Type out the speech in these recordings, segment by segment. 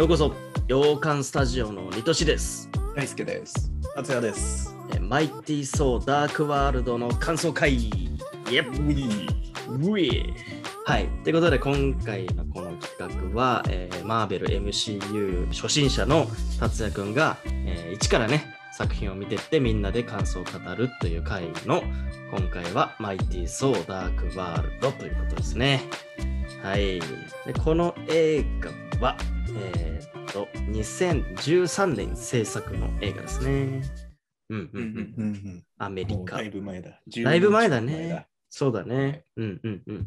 ようこそ、洋館スタジオのリトシです。大輔です。達也です。えーマイティー・ソー・ダーク・ワールドの感想会。イエッウィウィはい。ということで、今回のこの企画は、えーマーベル MCU 初心者の達也くんが、えー一からね、作品を見てってみんなで感想を語るという回の、今回はマイティー・ソー・ダーク・ワールドということですね。はい。でこの映画は、えーっと、2013年制作の映画ですね。うんうんうん。うんうん。アメリカだ。いぶ前だ。だいぶ前だ10年近くね。そうだね。うんうんうん。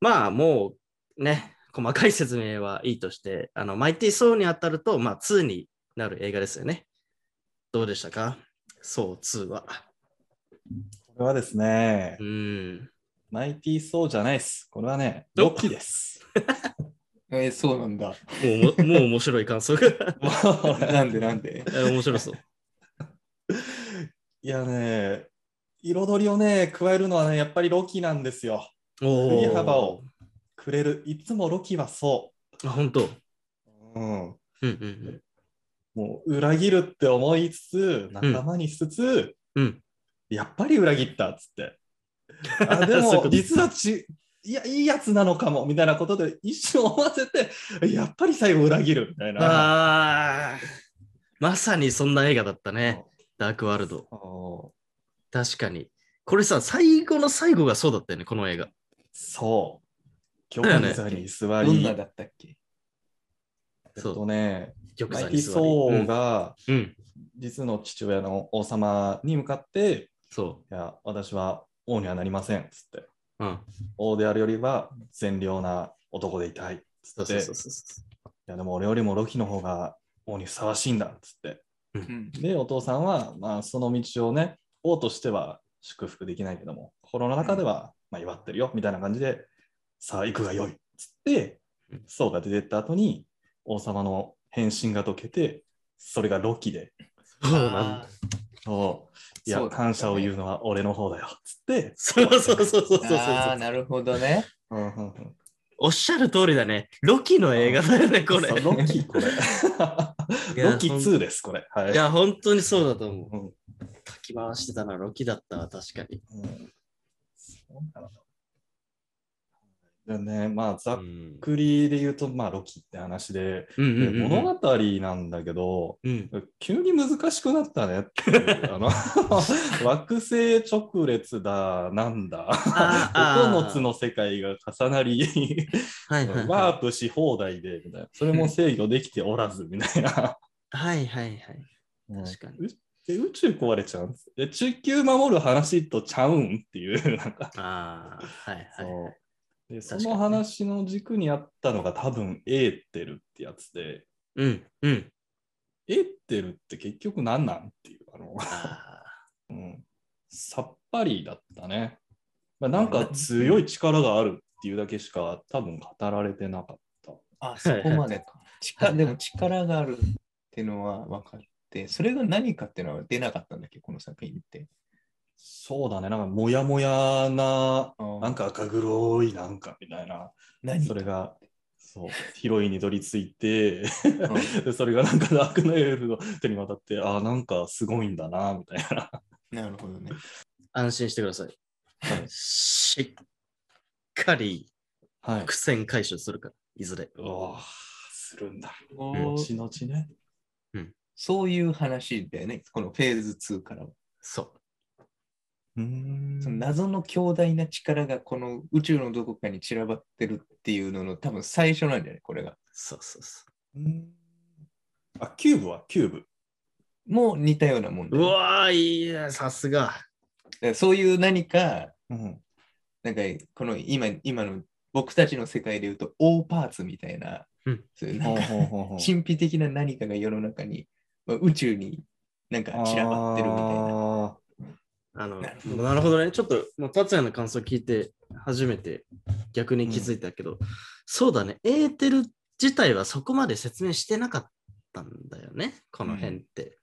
まあもうね、細かい説明はいいとして、あのマイティー・ソーに当たると、まあ2になる映画ですよね。どうでしたか？ソー2は。これはですねう、ん。マイティーソーじゃないです。これはね、おロッキーです。えーそうなんだ。もうももう面白い感想が。なんでなんで？え面白そう。いやね、彩りをね、加えるのはね、やっぱりロキなんですよ。お振り幅をくれる。いつもロキはそあ、本当？う。うん。うんうんもう裏切るって思いつつ、仲間にしつつ、うん。うん。やっぱり裏切ったっつって。あでも 実はちいやいいやつなのかもみたいなことで一瞬思わせてやっぱり最後裏切るみたいな。ああ。まさにそんな映画だったね。ダークワールド。そう確かに。これさ、最後の最後がそうだったよね、この映画。そう。だよね玉座に座どんだったっけえっとね、玉マイティソーがうん、うん。実の父親の王様に向かって、そいや、私は王にはなりませんっつって、う。うん。王であるよりは善良な男でいたいっつって、そうそうそうそいや、でも俺よりもロキの方が王にふさわしいんだっつって。うん。で、お父さんは、まあ、その道をね、王としては祝福できないけども、心の中では、まあ、祝ってるよみたいな感じで、さあ、行くがよいっつってうん、ソウが出てった後に、王様の変身が解けて、それがロキで、う。そうなんだ。そういや、ね感謝を言うのは俺の方だよっつって、そうそうそうそうそうそうああ、なるほどね。うんうんうんおっしゃる通りだね。ロキの映画だよね、これ。ロキ、これ。ロキ2です、これ。はいいや、本当にそうだと思う。うん書き回してたのはロキだったわ、確かに。うんそうなのでね、まあ、ざっうんくりで言うと、まあ、ロキって話で、物語なんだけど、うん。急に難しくなったねっていう あの惑星直列だ、なんだ、あー9つの世界が重なり。ワープし放題で、みたいな。それも制御できておらず、みたいな。はいはいはい。確かにうえ宇宙壊れちゃうん？え地球守る話とちゃうん？っていう、なんか。ああ、はいはい。でその話の軸にあったのが多分エーテルってやつで、うんうん。エーテルって結局何なんっていう、あの、あ うん、さっぱりだったね。まあ、なんか強い力があるっていうだけしか多分語られてなかった。あ、そこまでか。力でも力があるっていうのは分かって、それが何かっていうのは出なかったんだっけ、この作品って。そうだね、なんかもやもやな、ななんか赤黒いなんかみたいな、何？それが、そう、ヒロインに取り付いて、それがなんかダークナイルの手に渡って、ああ、なんかすごいんだな、みたいな。なるほどね。あ。安心してください。しっかりはい。苦戦回収するから、いずれ。うわーするんだ。お後々ね。そういう話だよね、このフェーズ2からは。そその謎の強大な力がこの宇宙のどこかに散らばってるっていうのの多分最初なんじゃないこれが。そうそうそううんあ、キューブはキューブ。もう似たようなもんだう。うわー、いいね、さすが。そういう何か、うん。なんかこの今今の僕たちの世界で言うと、オーパーツみたいな、うんそういうなんか神秘的な何かが世の中に、まあ宇宙になんか散らばってるみたいな。ああのなるほどなるほどね。ちょっと、もう達也の感想聞いて、初めて逆に気づいたけど、そうだね。エーテル自体はそこまで説明してなかったんだよね、この辺って。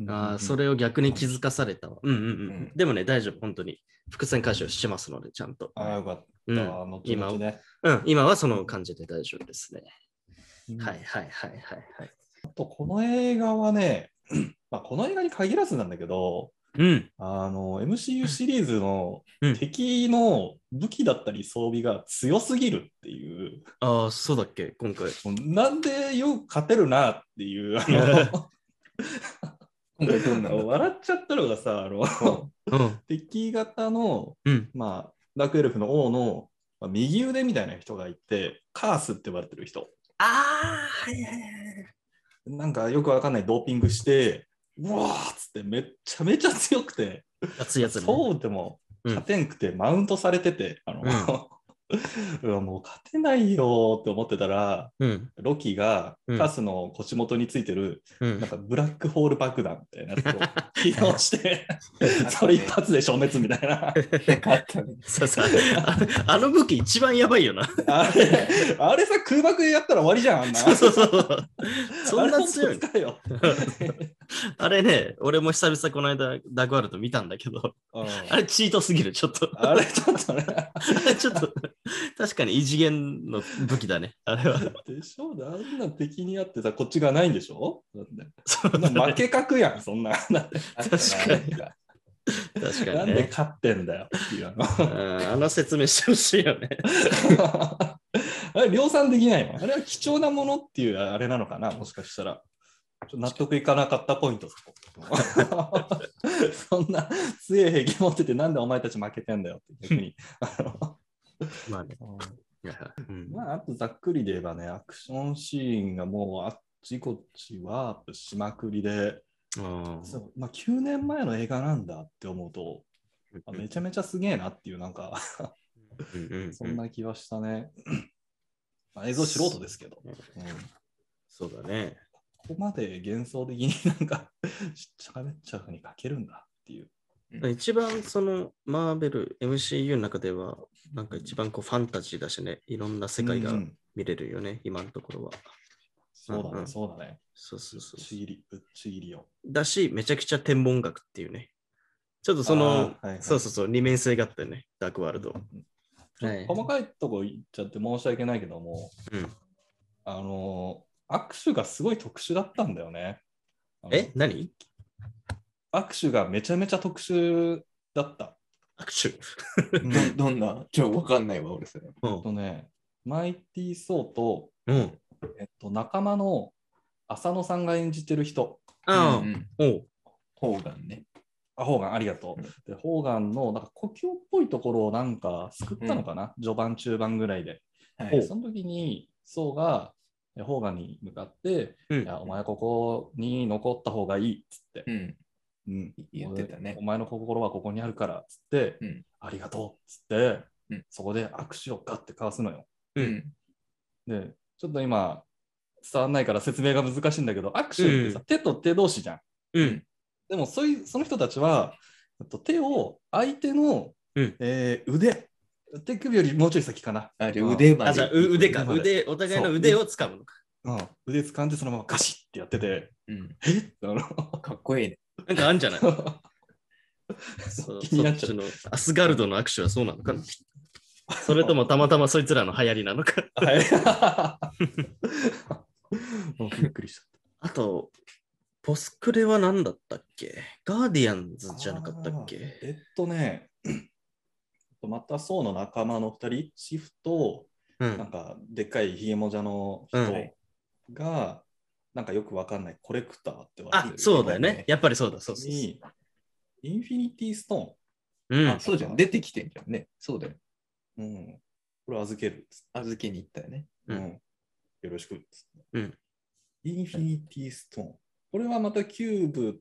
ーああ、それを逆に気づかされたわ。うんうんうん。うんでもね、大丈夫、本当に。伏線回収しますので、ちゃんと。ああ、よかった。うん後々ね。うん、今はその感じで大丈夫ですね。うんはいはいはいはいはい。あと、この映画はね、まあ、この映画に限らずなんだけど、うん。あの、MCU シリーズのうん敵の武器だったり装備が強すぎるっていう、ああ、そうだっけ、今回。なんでよく勝てるなっていう、あの 今回どんなの笑っちゃったのがさ、あのうん。敵型の、うん。まあ、ダークエルフの王の、まあ、右腕みたいな人がいて、カースって呼ばれてる人。ああ、はいはいはい。なんかよくわかんないドーピングして、うわーっつってめっちゃめちゃ強くて、熱いやつね。そうでもうん勝てんくてマウントされてて、あの うわもう勝てないよーって思ってたら、うん。ロキがうんカスの腰元についてる、うんなんかブラックホール爆弾みたいなやつを 起動して、それ一発で消滅みたいな。そうそうああの武器一番やばいよな。あれ、あれさ、空爆やったら終わりじゃん、あんな。そうそうそう。そんな強いよ。あれね、俺も久々この間ダークワールド見たんだけど、うんあれチートすぎる、ちょっと。あれちょっとね。ちょっと、確かに異次元の武器だね、あれは。でしょあんな敵にあってさ、こっちがないんでしょ？だって負け確やん、そんな。なあったな確かになんでにね。勝ってんだよっていうあうんあの説明してほしいよね。の あれ量産できないの？あれは貴重なものっていうあれなのかな？もしかしたら。納得いかなかったポイント そんな強い兵器持っててなんでお前たち負けてんだよって逆に。まあね。うん。まあ、あとざっくりで言えばね、アクションシーンがもうあっちこっちワープしまくりで、うん。そうまあ、9年前の映画なんだって思うと、あめちゃめちゃすげえなっていう、なんか、そんな気はしたね。まあ、映像素人ですけど、うん、そうだね。ここまで幻想的になんか、しゃべっちゃうふうに書けるんだっていう。一番そのマーベル MCU の中ではなんか一番こうファンタジーだしね、いろんな世界がうん見れるよね、今のところは。そうだね、うんうんそうだね。そうそうそうぶっちぎり、ぶっちぎりよ。だし、めちゃくちゃ天文学っていうね。ちょっとそあの、ーはいはいそうそうそう、二面性があってね、ダークワールド。ちょはい細かいとこ言っちゃって申し訳ないけども、うん、あのー、握手がすごい特殊だったんだよね。え何？握手がめちゃめちゃ特殊だった。握手？どどんな？ちょ、わかんないわ、俺それ。うえっとね、マイティー・ソーと、ん。うん。えっと、仲間の浅野さんが演じてる人、ああ、うんうん。ホーガンね。あ、ホーガン、ありがとう。で、ホーガンのなんか故郷っぽいところをなんか救ったのかな、序盤、中盤ぐらいで。はい。その時に、ソーが、えホーガンに向かって、うんいや、お前ここに残った方がいいっつって、うん。うん、言ってたね俺お前の心はここにあるからっつって、うんありがとうっつって、うんそこで握手をガッて交わすのよ。う。うんん。で、ちょっと今、伝わんないから説明が難しいんだけど、握手ってさ、う手と手同士じゃん。うん。でもそういうその人たちは、と手を相手の、うんえー腕、手首よりもうちょい先かな。あれ、腕まで。あ、じゃあ、う腕か。腕まで腕、お互いの腕を掴むのか。うん、腕掴んでそのままガシッってやってて、うん。え？っあのかっこいいね。なんかあんじゃない？そう気になっちゃそうっちのアスガルドの握手はそうなのかな？それともたまたまそいつらの流行りなのか？びっくりした。あと、ポスクレは何だったっけ？ガーディアンズじゃなかったっけ？えっとね、またソウの仲間の2人、シフと、うん。なんかでっかいひげもじゃの人うんが、なんかよくわかんないコレクターって言われてある、そうだよね。やっぱりそうだ。そうそうインフィニティストうんあ、。そうじゃん。出てきてんじゃんね。そうだよ。ーン、うん、これ預ける預けに行ったよね。うんうんよろしく。うんインフィニティストーン。これはまたキューブ。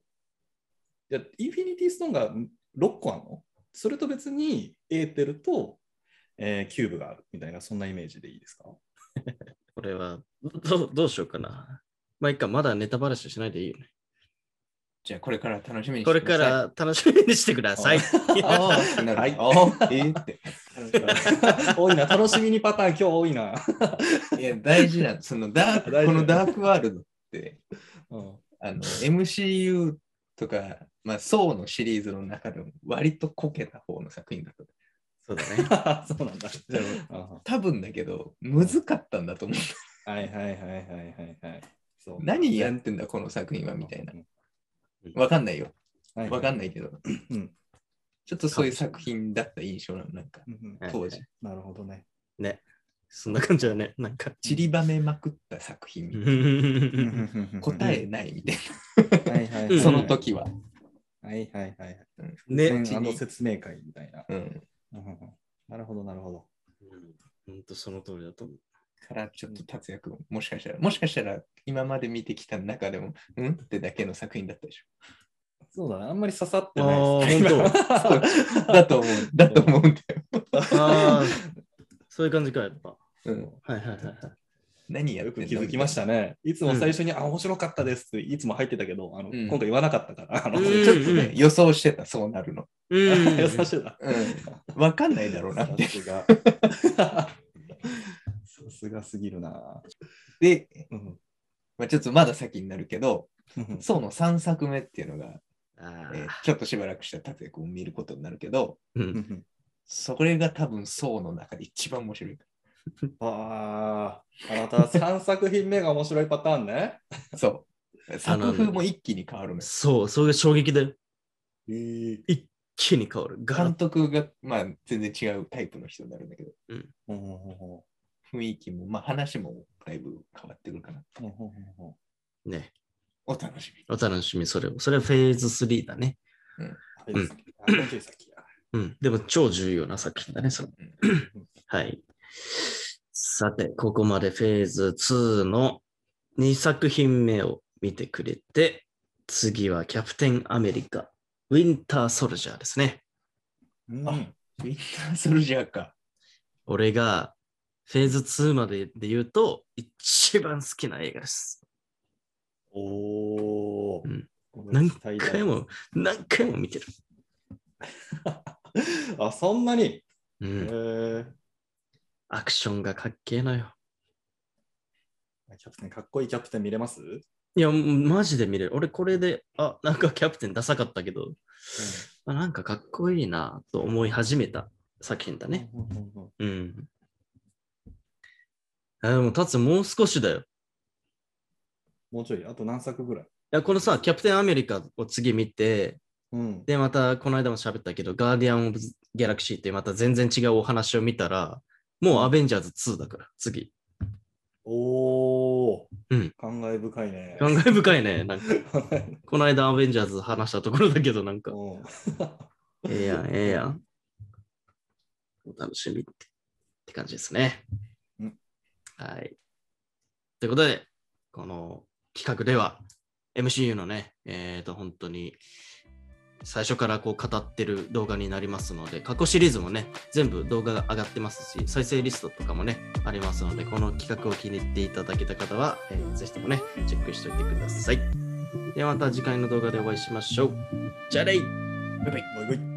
いや、インフィニティストーンが6個あるの？それと別にエーテルと、えーキューブがあるみたいな、そんなイメージでいいですか？これはどう、どうしようかな。まあ、いいか、まだネタバラシしないでいいよね。じゃあ、これから楽しみにしてこれから楽しみにしてください。はいああ、えーって。多いな、楽しみにパターン今日多いな。いや、大事なの。そのダーク、このダークワールドって、うんあの、MCU とか、まあ、ソーのシリーズの中でも割とこけた方の作品だと。そうだね。そうなんだ。多分だけど、難かったんだと思う。はいはいはいはいはいはい。そう何やってんだ、この作品はみたいな。うんわかんないよ。はいわかんないけど。うんちょっとそういう作品だった印象なの。なんか、うんうんはい当時。なるほどね。ね。そんな感じだね。なんか。散りばめまくった作品みたいな。答えないみたいはいはいうんな。その時は。はいはいはい。ね。あの説明会みたいな。うん。うんうんうんなるほどなるほど。本当その通りだと思う。からちょっと達也君、もしかしたら、もしかしたら今まで見てきた中でも、うんってだけの作品だったでしょ。そうだね。あんまり刺さってないだと思う。だと思うんだよ。ああ、そういう感じか、やっぱ。うん、はいはいはいはい。何やよく気づきましたね。いつも最初に、あ、面白かったですっていつも入ってたけど、あのうん今回言わなかったから。あのうんちょっとね、予想してた、そうなるの。うん。優しいな。うん。わかんないだろうなって。さすが。さすがすぎるな。で、うんまあ、ちょっとまだ先になるけど、うんそうの3作目っていうのが、あえーーちょっとしばらくした達也君を見ることになるけど、う。うんんそれが多分、そうの中で一番面白い。ああ、あなた3作品目が面白いパターンね。そう。作風も一気に変わるのよ。そう、それが衝撃だよ。えー一気に変わる。監督が、まあ、全然違うタイプの人になるんだけど、うん雰囲気も、まあ、話もだいぶ変わってくるかな。ね。お楽しみ。お楽しみ、それを。それはフェーズ3だね。うんうん。でも超重要な作品だね、それ。はい。さて、ここまでフェーズ2の2作品目を見てくれて、次はキャプテンアメリカ、ウィンターソルジャーですね。うんあウィンターソルジャーか。俺がフェーズ2までで言うと、一番好きな映画です。おおう。ん何回も、何回も見てる。あ、そんなに？へうん。ーアクションがかっけえのよ。キャプテン、かっこいいキャプテン見れます？いや、マジで見れる。俺これで、あ、なんかキャプテンダサかったけど、あなんかかっこいいなと思い始めた作品だね。うんうんうんうんうん。あでも、タツもう少しだよ。いもうちょい、あと何作ぐらい？や、このさ、キャプテンアメリカを次見て、うん。で、またこの間も喋ったけど、ガーディアン・オブ・ギャラクシーってまた全然違うお話を見たら、もうアベンジャーズ2だから、次。おお、うん感慨深いね。感慨深いね。なんか、この間アベンジャーズ話したところだけど、なんか、うん ええやん、ええやん。お楽しみってって感じですね。うんはい。ということで、この企画では MCU のね、えっ、と、本当に最初からこう語ってる動画になりますので、過去シリーズもね、全部動画が上がってますし、再生リストとかもね、ありますので、この企画を気に入っていただけた方は、えーぜひともね、チェックしておいてください。ではまた次回の動画でお会いしましょう。じゃあねバイバイ。バイバイ